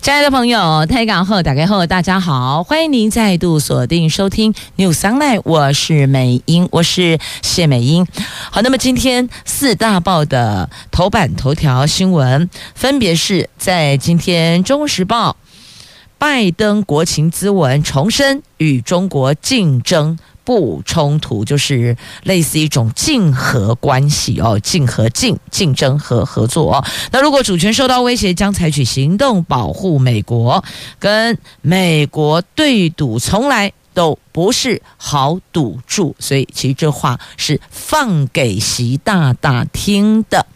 亲爱的朋友，台港后打开后，大家好，欢迎您再度锁定收听 News Online，我是美英，我是谢美英。好，那么今天四大报的头版头条新闻，分别是在今天《中国时报》，拜登国情咨文重申与中国竞争。不冲突，就是类似一种竞合关系哦，竞合竞竞争和合作哦。那如果主权受到威胁，将采取行动保护美国，跟美国对赌从来都不是好赌注，所以其实这话是放给习大大听的。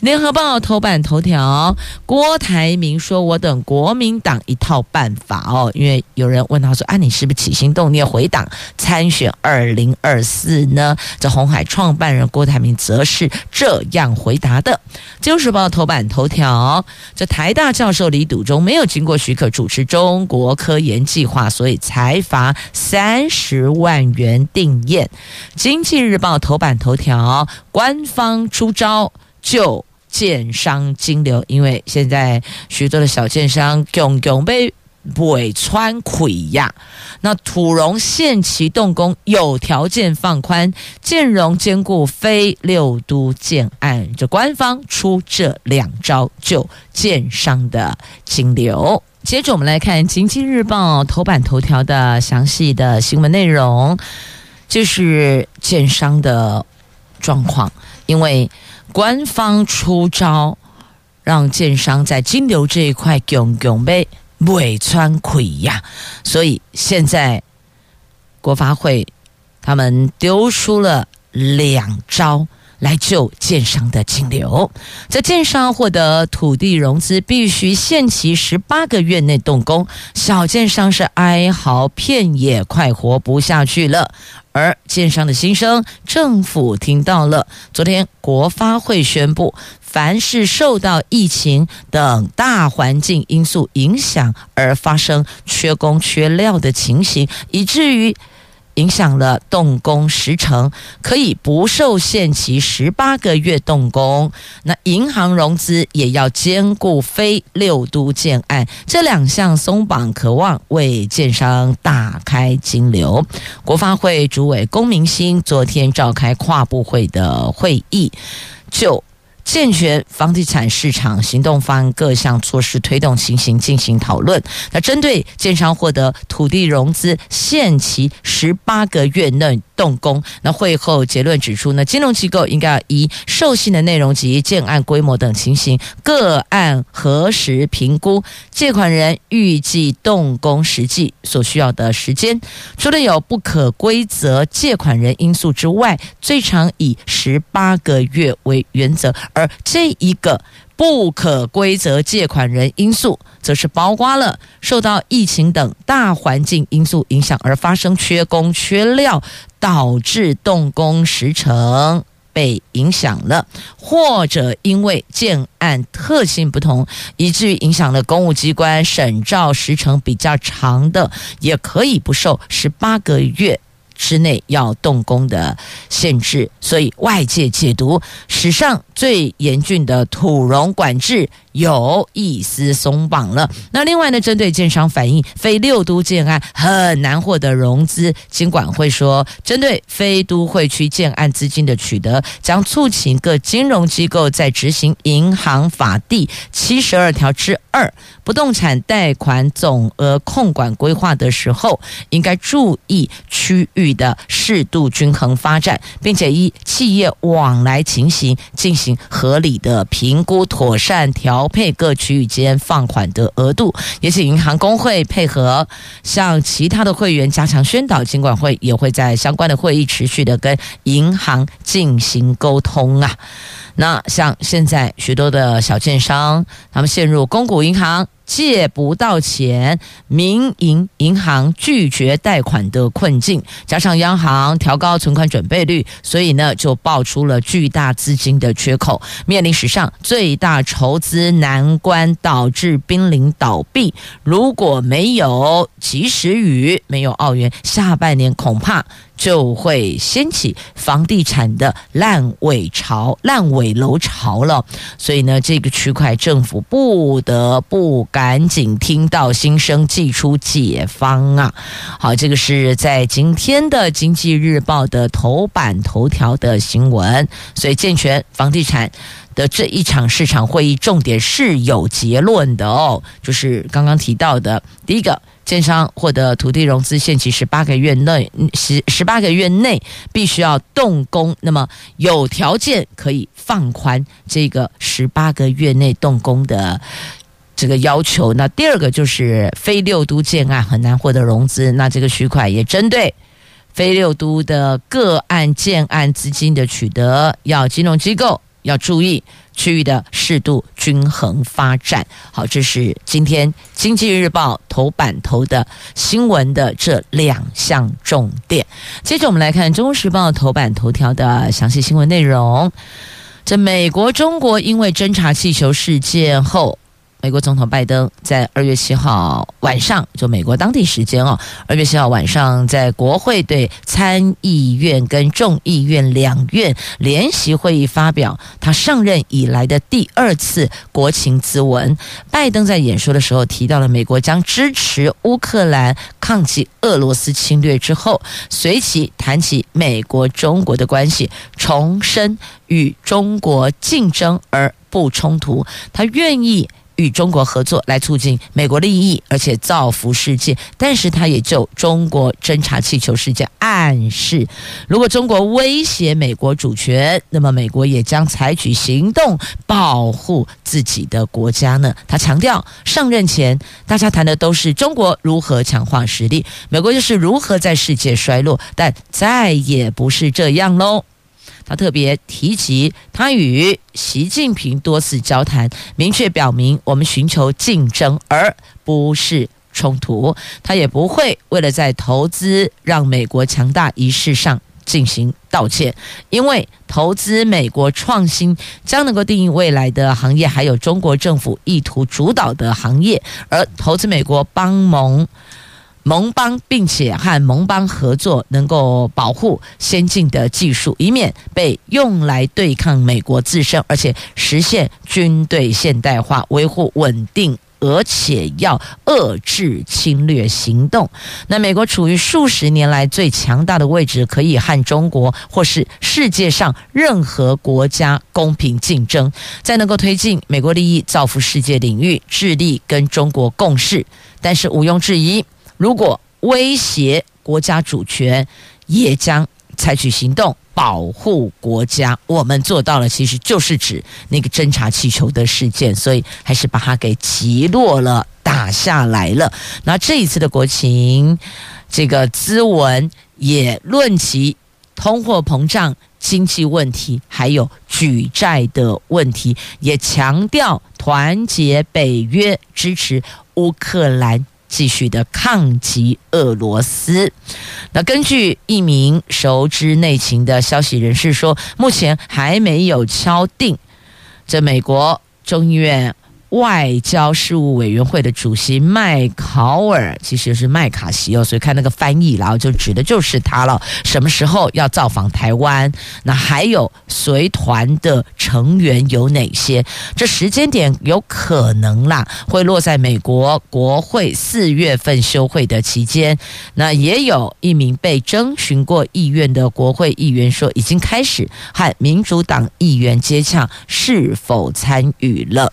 联合报头版头条，郭台铭说：“我等国民党一套办法哦。”因为有人问他说：“啊，你是不是起心动念回党参选二零二四呢？”这鸿海创办人郭台铭则是这样回答的。《自由时报》头版头条，这台大教授李笃中没有经过许可主持中国科研计划，所以裁罚三十万元定谳。《经济日报》头版头条，官方出招就。建商金流，因为现在许多的小建商共共被尾穿溃压，那土融限期动工，有条件放宽，建融兼顾非六都建案，这官方出这两招救建商的金流。接着我们来看《经济日报》头版头条的详细的新闻内容，就是建商的状况，因为。官方出招，让建商在金流这一块穷穷被尾穿溃呀，所以现在国发会他们丢出了两招来救建商的金流。在建商获得土地融资，必须限期十八个月内动工，小建商是哀嚎遍野，快活不下去了。而建商的心声，政府听到了。昨天国发会宣布，凡是受到疫情等大环境因素影响而发生缺工缺料的情形，以至于。影响了动工时程，可以不受限期十八个月动工。那银行融资也要兼顾非六都建案，这两项松绑，可望为建商打开金流。国发会主委龚明鑫昨天召开跨部会的会议，就。健全房地产市场行动方案各项措施推动情形进行讨论。那针对建商获得土地融资限期十八个月内动工，那会后结论指出呢，金融机构应该要依授信的内容及建案规模等情形，个案核实评估借款人预计动工实际所需要的时间。除了有不可归责借款人因素之外，最长以十八个月为原则。而这一个不可归责借款人因素，则是包括了受到疫情等大环境因素影响而发生缺工缺料，导致动工时程被影响了，或者因为建案特性不同，以至于影响了公务机关审照时程比较长的，也可以不受十八个月。之内要动工的限制，所以外界解读史上最严峻的土融管制有一丝松绑了。那另外呢，针对建商反映非六都建案很难获得融资，金管会说，针对非都会区建案资金的取得，将促请各金融机构在执行银行法第七十二条之二不动产贷款总额控管规划的时候，应该注意区域的适度均衡发展，并且依企业往来情形进行合理的评估，妥善调配各区域间放款的额度。也请银行工会配合，向其他的会员加强宣导。尽管会也会在相关的会议持续的跟银行进行沟通啊。那像现在许多的小建商，他们陷入公股银行借不到钱，民营银行拒绝贷款的困境，加上央行调高存款准备率，所以呢，就爆出了巨大资金的缺口，面临史上最大筹资难关，导致濒临倒闭。如果没有及时雨，没有澳元，下半年恐怕。就会掀起房地产的烂尾潮、烂尾楼潮了。所以呢，这个区块政府不得不赶紧听到心声，祭出解方啊！好，这个是在今天的《经济日报》的头版头条的新闻。所以，健全房地产的这一场市场会议，重点是有结论的哦，就是刚刚提到的第一个。建商获得土地融资限期十八个月内，十十八个月内必须要动工，那么有条件可以放宽这个十八个月内动工的这个要求。那第二个就是非六都建案很难获得融资，那这个区块也针对非六都的个案建案资金的取得，要金融机构要注意。区域的适度均衡发展，好，这是今天《经济日报》头版头的新闻的这两项重点。接着我们来看《中时报》头版头条的详细新闻内容。这美国、中国因为侦察气球事件后。美国总统拜登在二月七号晚上，就美国当地时间哦，二月七号晚上，在国会对参议院跟众议院两院联席会议发表他上任以来的第二次国情咨文。拜登在演说的时候提到了美国将支持乌克兰抗击俄罗斯侵略之后，随即谈起美国中国的关系，重申与中国竞争而不冲突，他愿意。与中国合作来促进美国利益，而且造福世界。但是，他也就中国侦察气球事件暗示，如果中国威胁美国主权，那么美国也将采取行动保护自己的国家呢？他强调，上任前大家谈的都是中国如何强化实力，美国又是如何在世界衰落，但再也不是这样喽。他特别提及，他与习近平多次交谈，明确表明我们寻求竞争而不是冲突。他也不会为了在投资让美国强大一事上进行道歉，因为投资美国创新将能够定义未来的行业，还有中国政府意图主导的行业，而投资美国帮盟。盟邦，并且和盟邦合作，能够保护先进的技术，以免被用来对抗美国自身，而且实现军队现代化，维护稳定，而且要遏制侵略行动。那美国处于数十年来最强大的位置，可以和中国或是世界上任何国家公平竞争，在能够推进美国利益、造福世界领域，致力跟中国共事。但是毋庸置疑。如果威胁国家主权，也将采取行动保护国家。我们做到了，其实就是指那个侦察气球的事件，所以还是把它给击落了，打下来了。那这一次的国情，这个咨文也论及通货膨胀、经济问题，还有举债的问题，也强调团结北约，支持乌克兰。继续的抗击俄罗斯。那根据一名熟知内情的消息人士说，目前还没有敲定这美国众议院。外交事务委员会的主席麦考尔，其实是麦卡锡哦，所以看那个翻译，然后就指的就是他了。什么时候要造访台湾？那还有随团的成员有哪些？这时间点有可能啦，会落在美国国会四月份休会的期间。那也有一名被征询过意愿的国会议员说，已经开始和民主党议员接洽，是否参与了。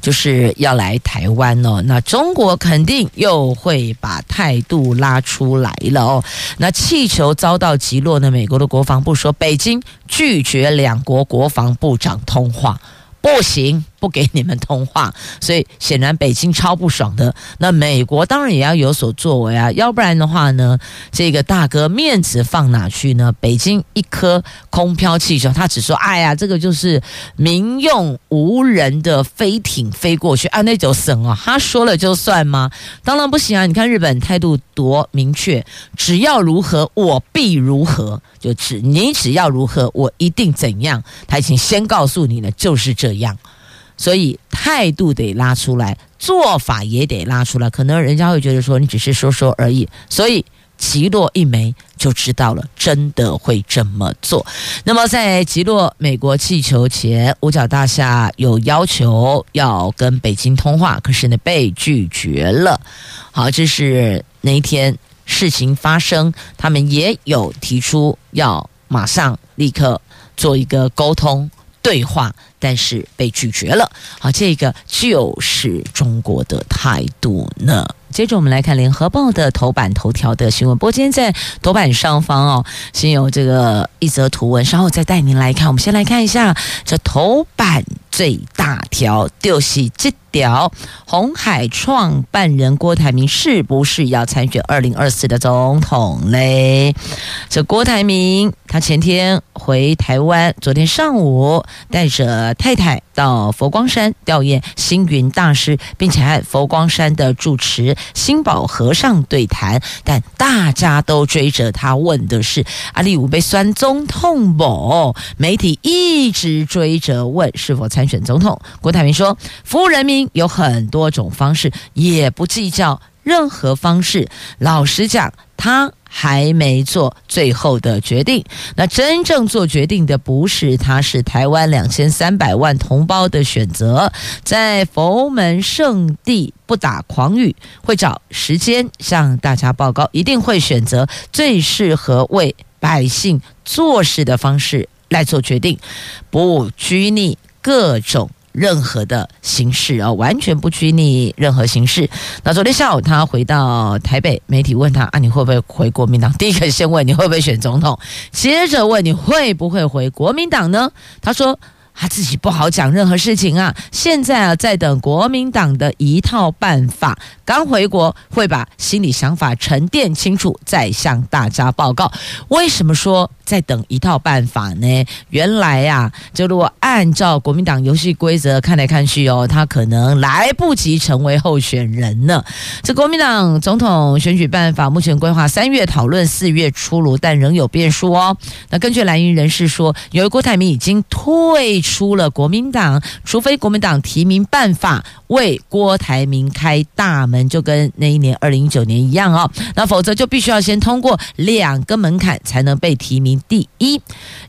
就是要来台湾哦，那中国肯定又会把态度拉出来了哦。那气球遭到击落呢？美国的国防部说，北京拒绝两国国防部长通话，不行。不给你们通话，所以显然北京超不爽的。那美国当然也要有所作为啊，要不然的话呢，这个大哥面子放哪去呢？北京一颗空飘气球，他只说：“哎呀，这个就是民用无人的飞艇飞过去啊，那就省啊。”他说了就算吗？当然不行啊！你看日本态度多明确，只要如何，我必如何，就只你只要如何，我一定怎样。他已经先告诉你了，就是这样。所以态度得拉出来，做法也得拉出来。可能人家会觉得说你只是说说而已，所以击落一枚就知道了，真的会这么做。那么在击落美国气球前，五角大厦有要求要跟北京通话，可是呢被拒绝了。好，这是那一天事情发生，他们也有提出要马上立刻做一个沟通。对话，但是被拒绝了。好，这个就是中国的态度呢。接着我们来看《联合报》的头版头条的新闻。不过今天在头版上方哦，先有这个一则图文，稍后再带您来看。我们先来看一下这头版最大条，就是这表红海创办人郭台铭是不是要参选二零二四的总统嘞？这郭台铭他前天回台湾，昨天上午带着太太到佛光山吊唁星云大师，并且和佛光山的住持。心宝和尚对谈，但大家都追着他问的是阿里武被酸总统不？媒体一直追着问是否参选总统。郭台铭说，服务人民有很多种方式，也不计较任何方式。老实讲，他。还没做最后的决定，那真正做决定的不是他，是台湾两千三百万同胞的选择。在佛门圣地不打诳语，会找时间向大家报告，一定会选择最适合为百姓做事的方式来做决定，不拘泥各种。任何的形式啊，完全不拘泥任何形式。那昨天下午他回到台北，媒体问他啊，你会不会回国民党？第一个先问你会不会选总统，接着问你会不会回国民党呢？他说。他自己不好讲任何事情啊，现在啊在等国民党的一套办法，刚回国会把心理想法沉淀清楚，再向大家报告。为什么说在等一套办法呢？原来呀、啊，就如果按照国民党游戏规则看来看去哦，他可能来不及成为候选人呢。这国民党总统选举办法目前规划三月讨论，四月出炉，但仍有变数哦。那根据蓝营人士说，由于郭台铭已经退。出了国民党，除非国民党提名办法为郭台铭开大门，就跟那一年二零一九年一样哦，那否则就必须要先通过两个门槛才能被提名。第一，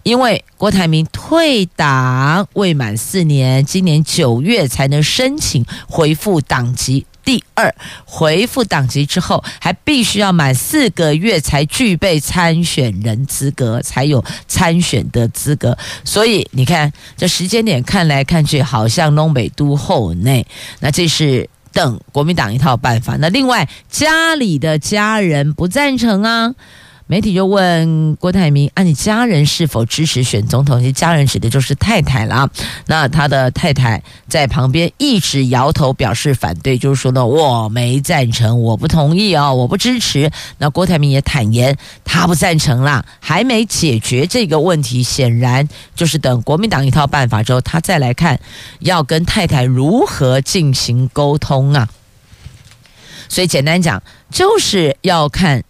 因为郭台铭退党未满四年，今年九月才能申请恢复党籍。第二，回复党籍之后，还必须要满四个月才具备参选人资格，才有参选的资格。所以你看，这时间点看来看去，好像东北都后内。那这是等国民党一套办法。那另外，家里的家人不赞成啊。媒体就问郭台铭：“啊，你家人是否支持选总统？你家人指的就是太太了啊。那他的太太在旁边一直摇头表示反对，就是说呢，我没赞成，我不同意哦，我不支持。那郭台铭也坦言，他不赞成啦，还没解决这个问题，显然就是等国民党一套办法之后，他再来看要跟太太如何进行沟通啊。所以简单讲，就是要看。”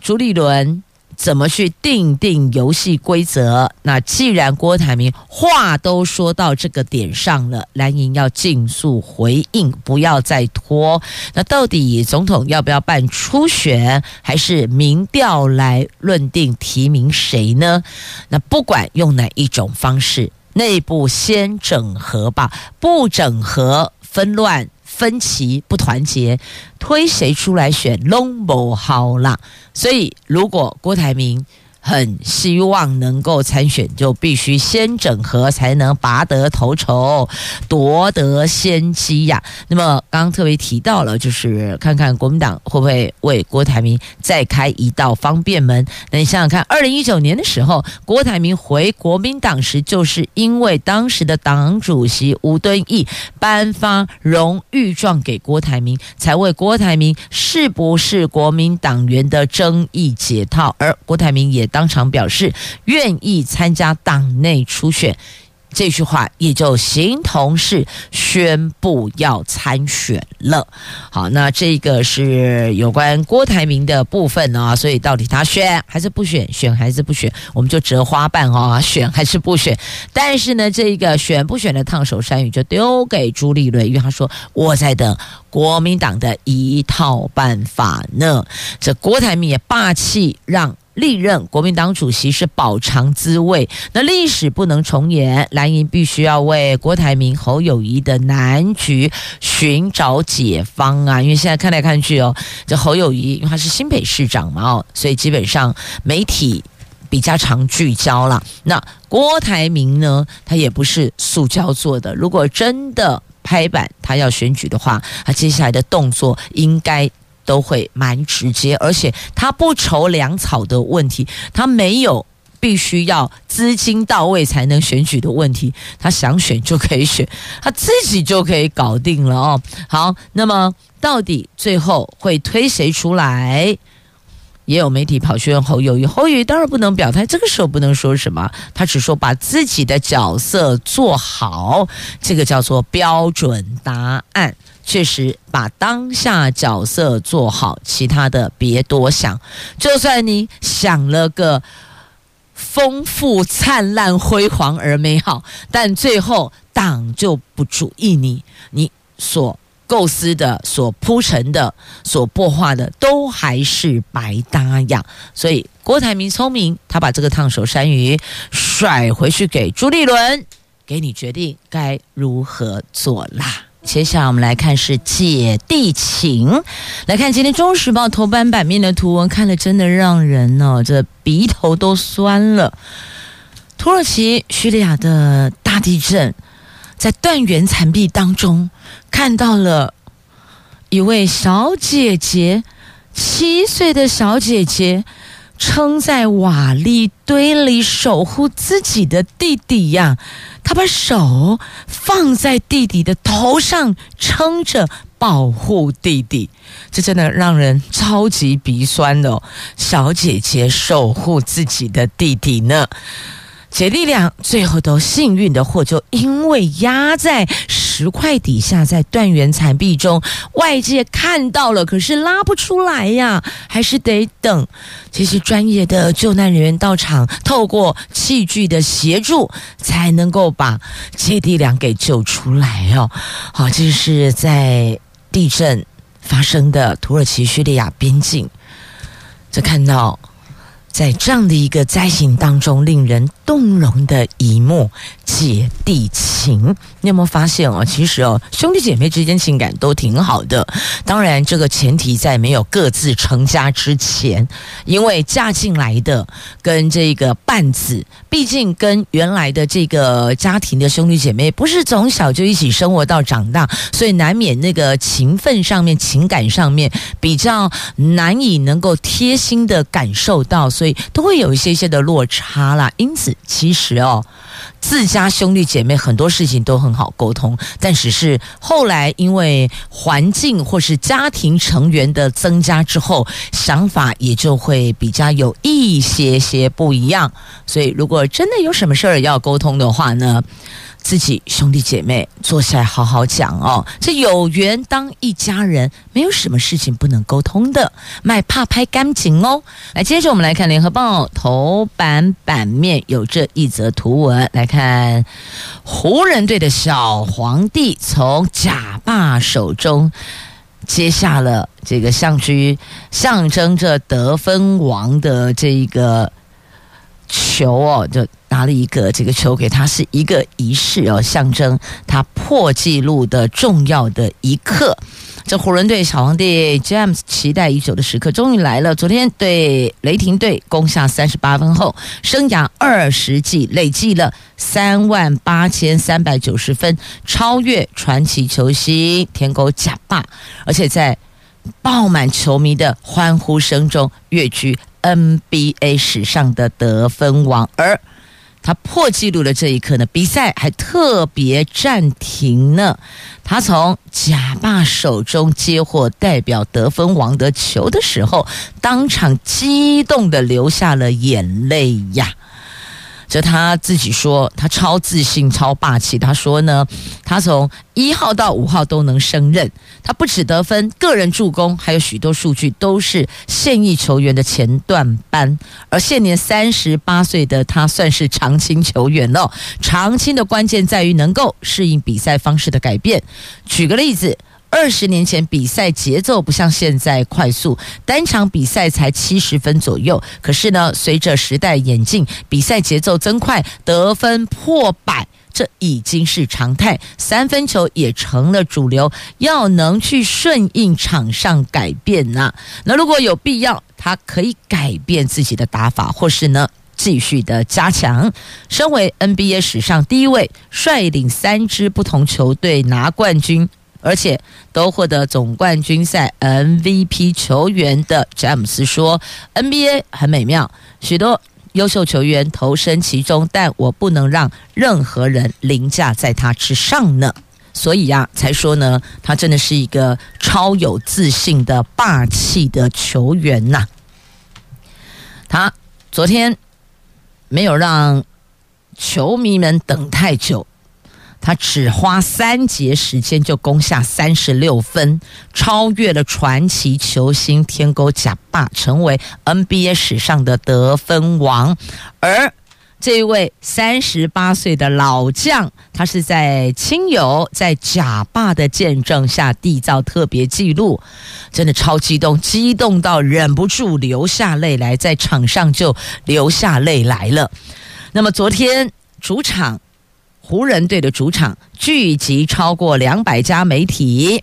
朱立伦怎么去定定游戏规则？那既然郭台铭话都说到这个点上了，蓝营要尽速回应，不要再拖。那到底总统要不要办初选，还是民调来论定提名谁呢？那不管用哪一种方式，内部先整合吧，不整合纷乱。分歧不团结，推谁出来选拢不好啦。所以，如果郭台铭很希望能够参选，就必须先整合，才能拔得头筹，夺得先机呀。那么刚刚特别提到了，就是看看国民党会不会为郭台铭再开一道方便门。那你想想看，二零一九年的时候，郭台铭回国民党时，就是因为当时的党主席吴敦义颁发荣誉状给郭台铭，才为郭台铭是不是国民党员的争议解套，而郭台铭也。当当场表示愿意参加党内初选，这句话也就形同是宣布要参选了。好，那这个是有关郭台铭的部分啊，所以到底他选还是不选，选还是不选，我们就折花瓣啊，选还是不选？但是呢，这个选不选的烫手山芋就丢给朱立伦，因为他说我在等国民党的一套办法呢。这郭台铭也霸气让。历任国民党主席是饱尝滋味，那历史不能重演，蓝营必须要为郭台铭、侯友谊的难局寻找解方啊！因为现在看来看去哦，这侯友谊因为他是新北市长嘛哦，所以基本上媒体比较常聚焦了。那郭台铭呢，他也不是塑胶做的，如果真的拍板他要选举的话，他接下来的动作应该。都会蛮直接，而且他不愁粮草的问题，他没有必须要资金到位才能选举的问题，他想选就可以选，他自己就可以搞定了哦。好，那么到底最后会推谁出来？也有媒体跑去问侯友谊，侯友谊当然不能表态，这个时候不能说什么，他只说把自己的角色做好，这个叫做标准答案。确实把当下角色做好，其他的别多想。就算你想了个丰富、灿烂、辉煌而美好，但最后党就不注意你，你所构思的、所铺陈的、所破化的，都还是白搭呀。所以郭台铭聪明，他把这个烫手山芋甩回去给朱立伦，给你决定该如何做啦。接下来我们来看是姐弟情，来看今天《中时报》头版版面的图文，看了真的让人哦，这鼻头都酸了。土耳其叙利亚的大地震，在断垣残壁当中看到了一位小姐姐，七岁的小姐姐，撑在瓦砾堆里守护自己的弟弟呀。他把手放在弟弟的头上，撑着保护弟弟，这真的让人超级鼻酸哦。小姐姐守护自己的弟弟呢。姐弟俩最后都幸运的获救，因为压在石块底下，在断垣残壁中，外界看到了，可是拉不出来呀，还是得等这些专业的救难人员到场，透过器具的协助，才能够把姐弟俩给救出来哦。好，这是在地震发生的土耳其叙利亚边境，这看到。在这样的一个灾情当中，令人动容的一幕，姐弟情，你有没有发现哦？其实哦，兄弟姐妹之间情感都挺好的。当然，这个前提在没有各自成家之前，因为嫁进来的跟这个伴子，毕竟跟原来的这个家庭的兄弟姐妹不是从小就一起生活到长大，所以难免那个情分上面、情感上面比较难以能够贴心的感受到。所以都会有一些些的落差啦，因此其实哦，自家兄弟姐妹很多事情都很好沟通，但只是后来因为环境或是家庭成员的增加之后，想法也就会比较有一些些不一样。所以如果真的有什么事儿要沟通的话呢，自己兄弟姐妹坐下来好好讲哦，这有缘当一家人，没有什么事情不能沟通的，卖怕拍干净哦。来，接着我们来看联合报头版版面有这一则图文，来看湖人队的小皇帝从贾爸手中接下了这个相居，象征着得分王的这一个。球哦，就拿了一个这个球给他，是一个仪式哦，象征他破纪录的重要的一刻。这湖人队小皇帝 James 期待已久的时刻终于来了。昨天对雷霆队攻下三十八分后，生涯二十季累计了三万八千三百九十分，超越传奇球星天狗贾霸，而且在爆满球迷的欢呼声中跃居 NBA 史上的得分王。而他破纪录的这一刻呢，比赛还特别暂停呢。他从贾霸手中接获代表得分王的球的时候，当场激动的流下了眼泪呀。这他自己说，他超自信、超霸气。他说呢，他从一号到五号都能胜任。他不止得分，个人助攻还有许多数据都是现役球员的前段班。而现年三十八岁的他，算是长青球员了。长青的关键在于能够适应比赛方式的改变。举个例子。二十年前比赛节奏不像现在快速，单场比赛才七十分左右。可是呢，随着时代演进，比赛节奏增快，得分破百，这已经是常态。三分球也成了主流，要能去顺应场上改变呐。那如果有必要，他可以改变自己的打法，或是呢继续的加强。身为 NBA 史上第一位率领三支不同球队拿冠军。而且都获得总冠军赛 MVP 球员的詹姆斯说：“NBA 很美妙，许多优秀球员投身其中，但我不能让任何人凌驾在他之上呢。所以呀、才说呢，他真的是一个超有自信的霸气的球员呐。他昨天没有让球迷们等太久。”他只花三节时间就攻下三十六分，超越了传奇球星天狗贾霸，成为 NBA 史上的得分王。而这一位三十八岁的老将，他是在亲友在贾霸的见证下缔造特别纪录，真的超激动，激动到忍不住流下泪来，在场上就流下泪来了。那么昨天主场。湖人队的主场聚集超过两百家媒体，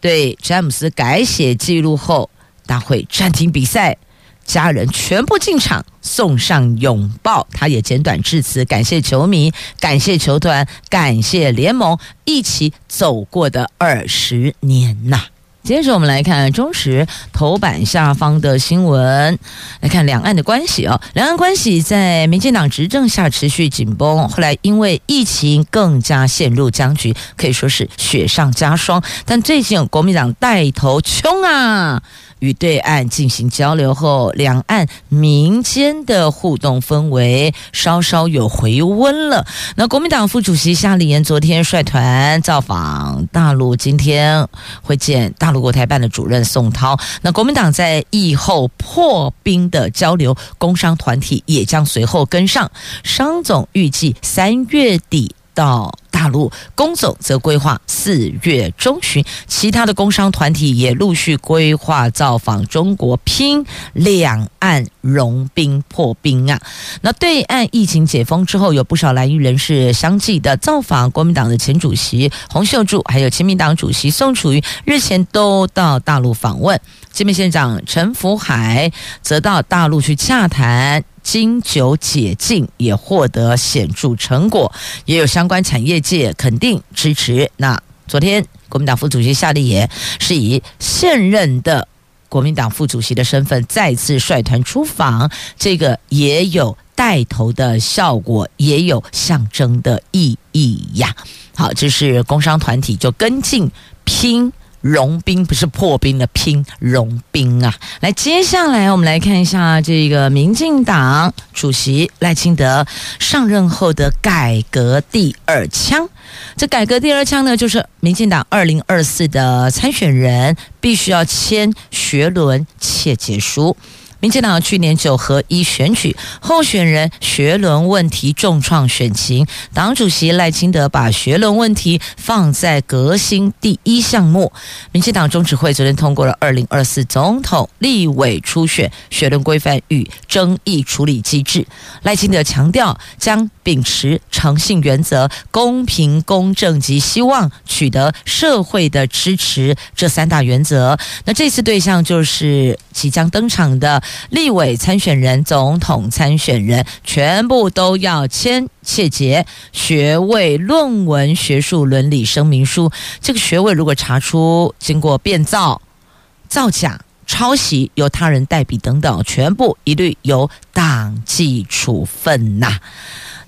对詹姆斯改写记录后，大会暂停比赛，家人全部进场送上拥抱，他也简短致辞，感谢球迷，感谢球团，感谢联盟一起走过的二十年呐。接着我们来看中时头版下方的新闻，来看两岸的关系哦。两岸关系在民进党执政下持续紧绷，后来因为疫情更加陷入僵局，可以说是雪上加霜。但最近国民党带头冲啊！与对岸进行交流后，两岸民间的互动氛围稍稍有回温了。那国民党副主席夏立言昨天率团造访大陆，今天会见大陆国台办的主任宋涛。那国民党在疫后破冰的交流，工商团体也将随后跟上。商总预计三月底到。大陆工总则规划四月中旬，其他的工商团体也陆续规划造访中国，拼两岸融冰破冰啊！那对岸疫情解封之后，有不少蓝营人士相继的造访，国民党的前主席洪秀柱，还有亲民党主席宋楚瑜，日前都到大陆访问。金门县长陈福海则到大陆去洽谈。金九解禁也获得显著成果，也有相关产业界肯定支持。那昨天国民党副主席夏立言是以现任的国民党副主席的身份再次率团出访，这个也有带头的效果，也有象征的意义呀。好，这是工商团体就跟进拼。融冰不是破冰的拼，融冰啊！来，接下来我们来看一下这个民进党主席赖清德上任后的改革第二枪。这改革第二枪呢，就是民进党二零二四的参选人必须要签学轮切结书。民进党去年九合一选举候选人学伦问题重创选情，党主席赖清德把学伦问题放在革新第一项目。民进党中指会昨天通过了二零二四总统、立委初选学伦规范与争议处理机制。赖清德强调，将秉持诚信原则、公平公正及希望取得社会的支持这三大原则。那这次对象就是即将登场的立委参选人、总统参选人，全部都要签切结学位论文学术伦理声明书。这个学位如果查出经过变造、造假、抄袭、由他人代笔等等，全部一律由党纪处分呐。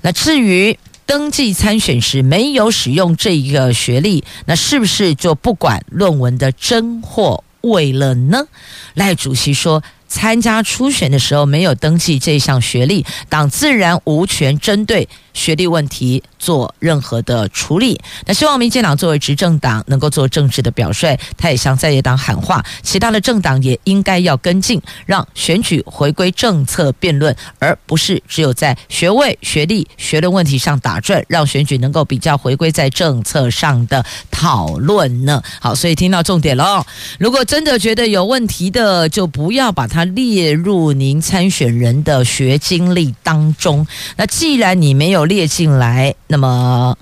那至于登记参选时没有使用这一个学历，那是不是就不管论文的真或伪了呢？赖主席说。参加初选的时候没有登记这项学历，党自然无权针对学历问题做任何的处理。那希望民进党作为执政党能够做政治的表率，他也向在野党喊话，其他的政党也应该要跟进，让选举回归政策辩论，而不是只有在学位、学历、学论问题上打转，让选举能够比较回归在政策上的讨论呢。好，所以听到重点了，如果真的觉得有问题的，就不要把。它列入您参选人的学经历当中。那既然你没有列进来，那么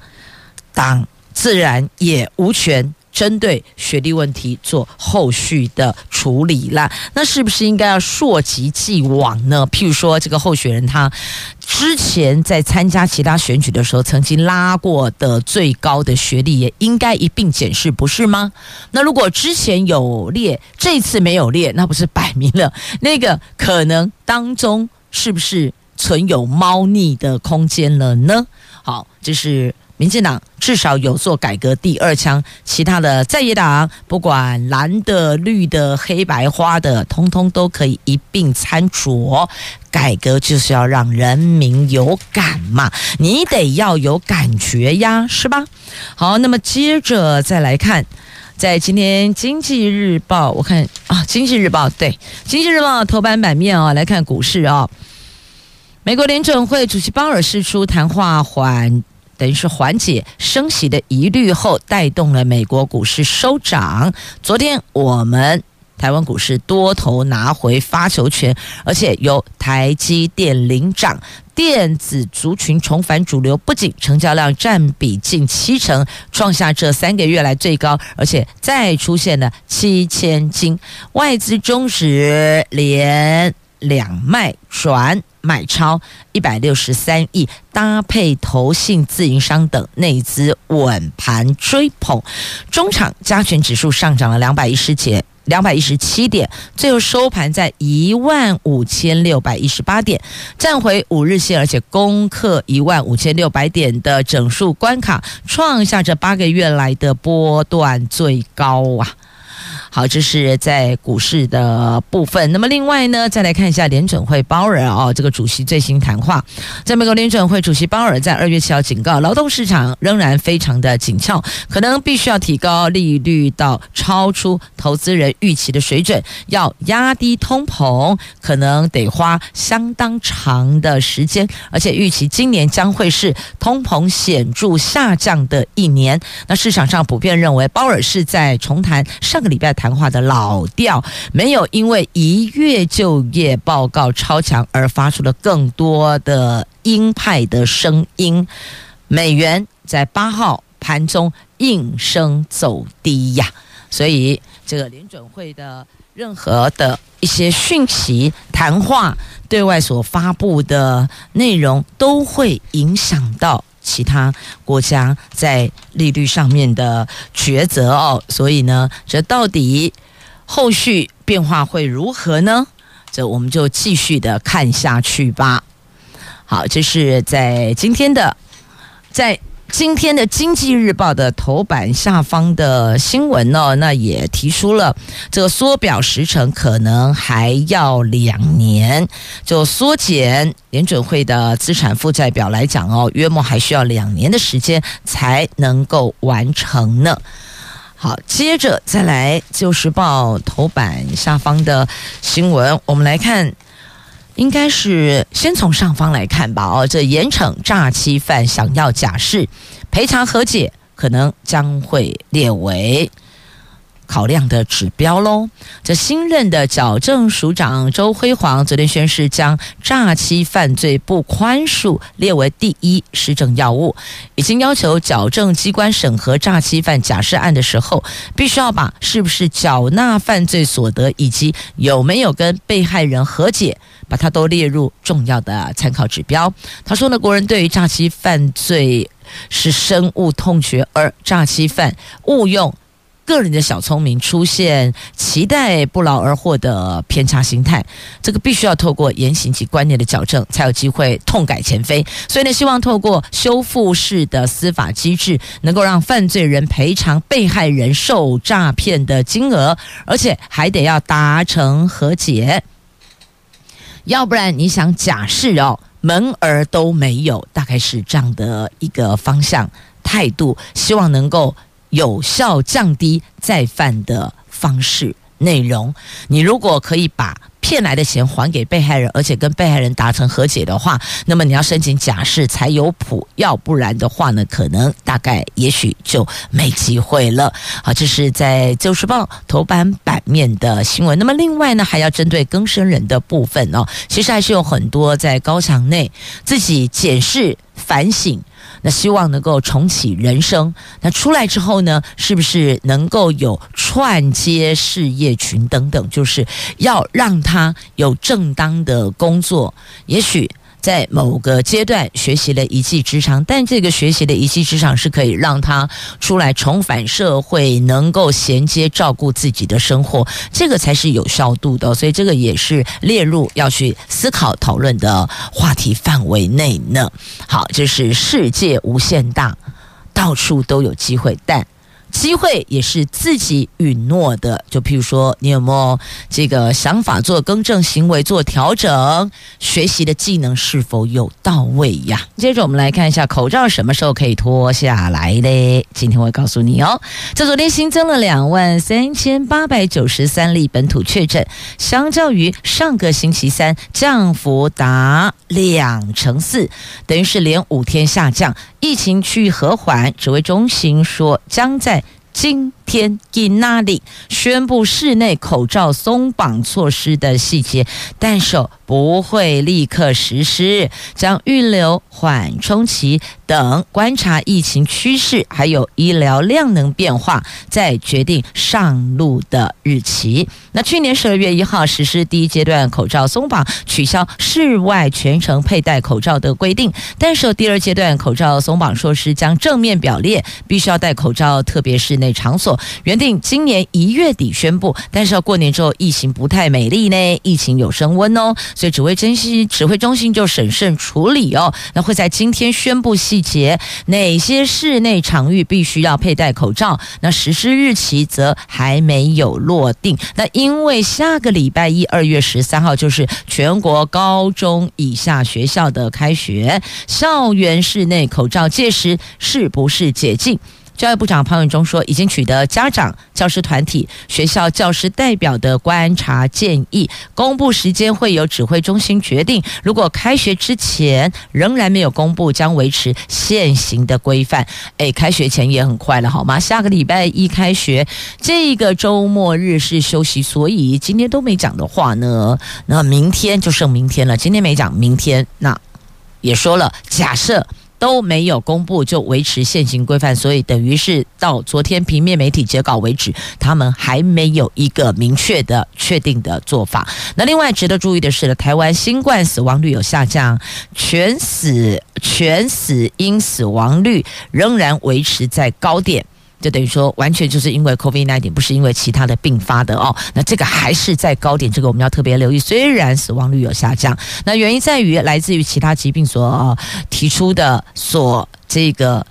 党自然也无权针对学历问题做后续的处理了。那是不是应该要溯及既往呢？譬如说，这个候选人他之前在参加其他选举的时候，曾经拉过的最高的学历，也应该一并检视，不是吗？那如果之前有列，这次没有列，那不是摆明了那个可能当中是不是存有猫腻的空间了呢？好，这是。民进党至少有做改革第二枪，其他的在野党不管蓝的、绿的、黑白花的，通通都可以一并参酌。改革就是要让人民有感嘛，你得要有感觉呀，是吧？好，那么接着再来看，在今天《经济日报》，我看啊，《经济日报》对，《经济日报》头版版面啊，来看股市啊，美国联准会主席鲍尔释出谈话缓。等于是缓解升息的疑虑后，带动了美国股市收涨。昨天我们台湾股市多头拿回发球权，而且由台积电领涨，电子族群重返主流，不仅成交量占比近七成，创下这三个月来最高，而且再出现了七千金，外资中时连两卖转。买超一百六十三亿，搭配投信自营商等内资稳盘追捧，中场加权指数上涨了两百一十点，两百一十七点，最后收盘在一万五千六百一十八点，站回五日线，而且攻克一万五千六百点的整数关卡，创下这八个月来的波段最高啊！好，这是在股市的部分。那么另外呢，再来看一下联准会鲍尔哦，这个主席最新谈话。在美国联准会主席鲍尔在二月七号警告，劳动市场仍然非常的紧俏，可能必须要提高利率到超出投资人预期的水准，要压低通膨，可能得花相当长的时间，而且预期今年将会是通膨显著下降的一年。那市场上普遍认为，鲍尔是在重谈上个礼拜。谈话的老调，没有因为一月就业报告超强而发出了更多的鹰派的声音。美元在八号盘中应声走低呀，所以这个联准会的任何的一些讯息、谈话对外所发布的内容，都会影响到。其他国家在利率上面的抉择哦，所以呢，这到底后续变化会如何呢？这我们就继续的看下去吧。好，这是在今天的在。今天的《经济日报》的头版下方的新闻呢，那也提出了这个缩表时程可能还要两年，就缩减联准会的资产负债表来讲哦，约莫还需要两年的时间才能够完成呢。好，接着再来《自由时报》头版下方的新闻，我们来看应该是先从上方来看吧。哦，这严惩诈欺犯想要假释赔偿和解，可能将会列为。考量的指标喽。这新任的矫正署长周辉煌昨天宣誓，将诈欺犯罪不宽恕列为第一施政要务，已经要求矫正机关审核诈欺犯假释案的时候，必须要把是不是缴纳犯罪所得以及有没有跟被害人和解，把它都列入重要的参考指标。他说呢，国人对于诈欺犯罪是深恶痛绝，而诈欺犯误用。个人的小聪明出现期待不劳而获的偏差心态，这个必须要透过言行及观念的矫正，才有机会痛改前非。所以呢，希望透过修复式的司法机制，能够让犯罪人赔偿被害人受诈骗的金额，而且还得要达成和解，要不然你想假释哦，门儿都没有。大概是这样的一个方向态度，希望能够。有效降低再犯的方式内容。你如果可以把骗来的钱还给被害人，而且跟被害人达成和解的话，那么你要申请假释才有谱，要不然的话呢，可能大概也许就没机会了。好，这是在《旧时报》头版版面的新闻。那么另外呢，还要针对更生人的部分哦，其实还是有很多在高墙内自己检视反省。那希望能够重启人生。那出来之后呢，是不是能够有串接事业群等等？就是要让他有正当的工作，也许。在某个阶段学习了一技之长，但这个学习的一技之长是可以让他出来重返社会，能够衔接照顾自己的生活，这个才是有效度的。所以这个也是列入要去思考讨论的话题范围内呢。好，这是世界无限大，到处都有机会，但。机会也是自己允诺的，就譬如说，你有没有这个想法做更正行为、做调整？学习的技能是否有到位呀？接着我们来看一下，口罩什么时候可以脱下来嘞？今天我会告诉你哦。在昨天新增了两万三千八百九十三例本土确诊，相较于上个星期三降幅达两成四，等于是连五天下降。疫情趋于和缓，指挥中心说将在金天在哪里宣布室内口罩松绑措施的细节，但是不会立刻实施，将预留缓冲期，等观察疫情趋势，还有医疗量能变化，再决定上路的日期。那去年十二月一号实施第一阶段口罩松绑，取消室外全程佩戴口罩的规定，但是第二阶段口罩松绑措施将正面表列必须要戴口罩，特别室内场所。原定今年一月底宣布，但是要过年之后疫情不太美丽呢，疫情有升温哦，所以指挥中心指挥中心就审慎处理哦，那会在今天宣布细节，哪些室内场域必须要佩戴口罩，那实施日期则还没有落定。那因为下个礼拜一二月十三号就是全国高中以下学校的开学，校园室内口罩届时是不是解禁？教育部长潘文忠说，已经取得家长、教师团体、学校教师代表的观察建议，公布时间会由指挥中心决定。如果开学之前仍然没有公布，将维持现行的规范。诶，开学前也很快了，好吗？下个礼拜一开学，这个周末日是休息，所以今天都没讲的话呢，那明天就剩明天了。今天没讲，明天那也说了，假设。都没有公布就维持现行规范，所以等于是到昨天平面媒体截稿为止，他们还没有一个明确的确定的做法。那另外值得注意的是呢，台湾新冠死亡率有下降，全死全死因死亡率仍然维持在高点。就等于说，完全就是因为 COVID-19，不是因为其他的并发的哦。那这个还是在高点，这个我们要特别留意。虽然死亡率有下降，那原因在于来自于其他疾病所提出的所这个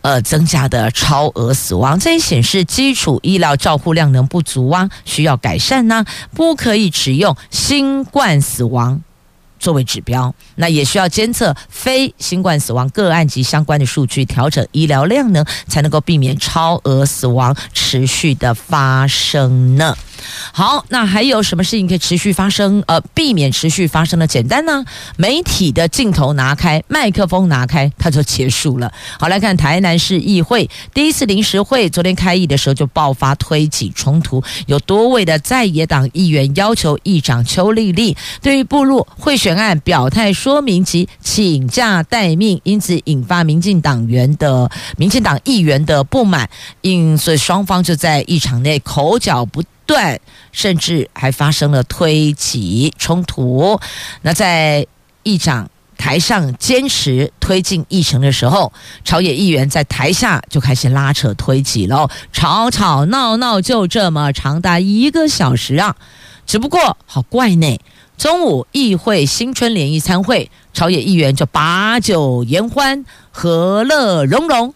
呃增加的超额死亡，这也显示基础医疗照护量能不足啊，需要改善呢、不可以只用新冠死亡。作为指标，那也需要监测非新冠死亡个案及相关的数据，调整医疗量能，才能够避免超额死亡持续的发生呢。好，那还有什么事情可以持续发生？呃，避免持续发生的简单呢？媒体的镜头拿开，麦克风拿开，它就结束了。好，来看台南市议会第一次临时会，昨天开议的时候就爆发推挤冲突，有多位的在野党议员要求议长邱丽丽对于步入贿选案表态说明其请假待命，因此引发民进党员的民进党议员的不满，因所以双方就在议场内口角不断，甚至还发生了推挤冲突。那在议长台上坚持推进议程的时候，朝野议员在台下就开始拉扯推挤喽，吵吵闹闹就这么长达一个小时啊！只不过好怪呢，中午议会新春联谊餐会，朝野议员就把酒言欢，和乐融融，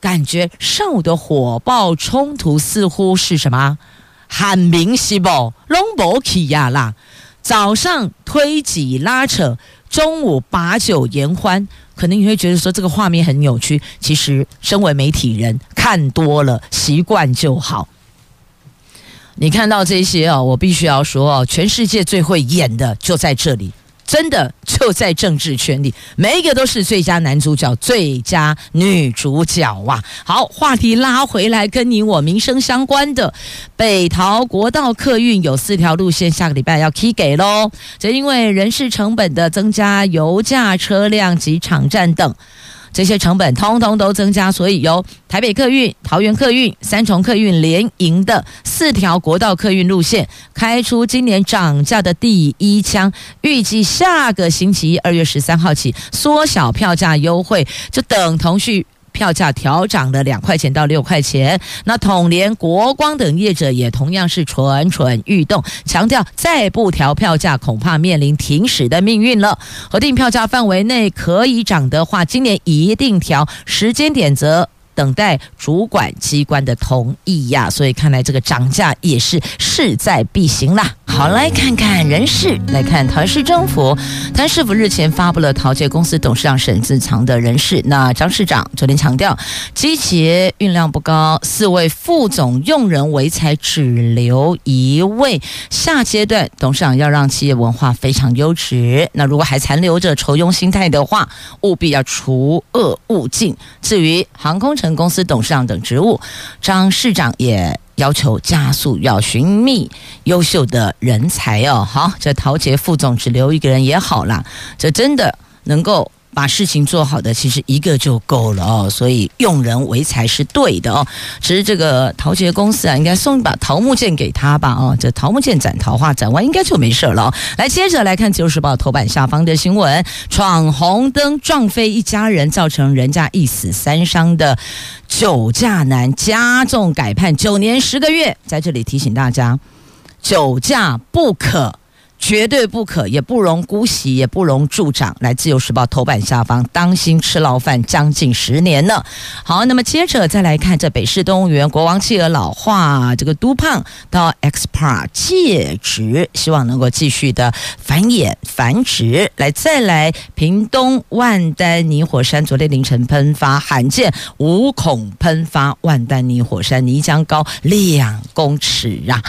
感觉上午的火爆冲突似乎是什么？喊明是不拢无去呀啦！早上推挤拉扯，中午把酒言欢，可能你会觉得说这个画面很扭曲。其实，身为媒体人，看多了习惯就好。你看到这些哦，我必须要说哦，全世界最会演的就在这里。真的就在政治圈里，每一个都是最佳男主角、最佳女主角啊！好，话题拉回来，跟你我民生相关的北桃国道客运有四条路线，下个礼拜要 K 给喽。这因为人事成本的增加、油价、车辆及场站等。这些成本通通都增加，所以由台北客运、桃园客运、三重客运联营的四条国道客运路线开出今年涨价的第一枪，预计下个星期二月十三号起缩小票价优惠，就等同于。票价调涨了两块钱到六块钱，那统联、国光等业者也同样是蠢蠢欲动，强调再不调票价，恐怕面临停驶的命运了。核定票价范围内可以涨的话，今年一定调，时间点则。等待主管机关的同意呀，所以看来这个涨价也是势在必行啦。好，来看看人事，来看桃园市政府，桃园市府日前发布了桃捷公司董事长沈自强的人事。那张市长昨天强调，机捷运量不高，四位副总用人为才只留一位。下阶段董事长要让企业文化非常优质。那如果还残留着酬庸心态的话，务必要除恶务尽。至于航空城。公司董事长等职务，张市长也要求加速要寻觅优秀的人才哦。好，这陶杰副总只留一个人也好啦，这真的能够。把事情做好的，其实一个就够了哦，所以用人为才是对的哦。其实这个陶杰公司啊，应该送一把桃木剑给他吧哦，这桃木剑斩桃花斩完，应该就没事了哦。来，接着来看《自由时报》头版下方的新闻：闯红灯撞飞一家人，造成人家一死三伤的酒驾男加重改判九年十个月。在这里提醒大家，酒驾不可。绝对不可，也不容姑息，也不容助长。来，《自由时报》头版下方，当心吃牢饭将近十年了。好，那么接着再来看这北市动物园国王企鹅老化，这个都胖到 X par 戒指，希望能够继续的繁衍繁殖。来，再来屏东万丹泥火山，昨天凌晨喷发，罕见无孔喷发，万丹泥火山泥浆高两公尺啊！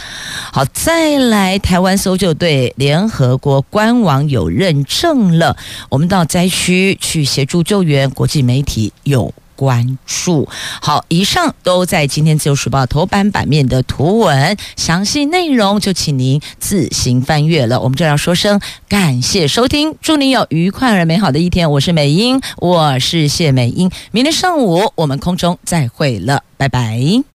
好，再来台湾搜救队。联合国官网有认证了，我们到灾区去协助救援，国际媒体有关注。好，以上都在今天自由时报头版版面的图文，详细内容就请您自行翻阅了。我们就要说声感谢收听，祝您有愉快而美好的一天。我是美英，我是谢美英，明天上午我们空中再会了，拜拜。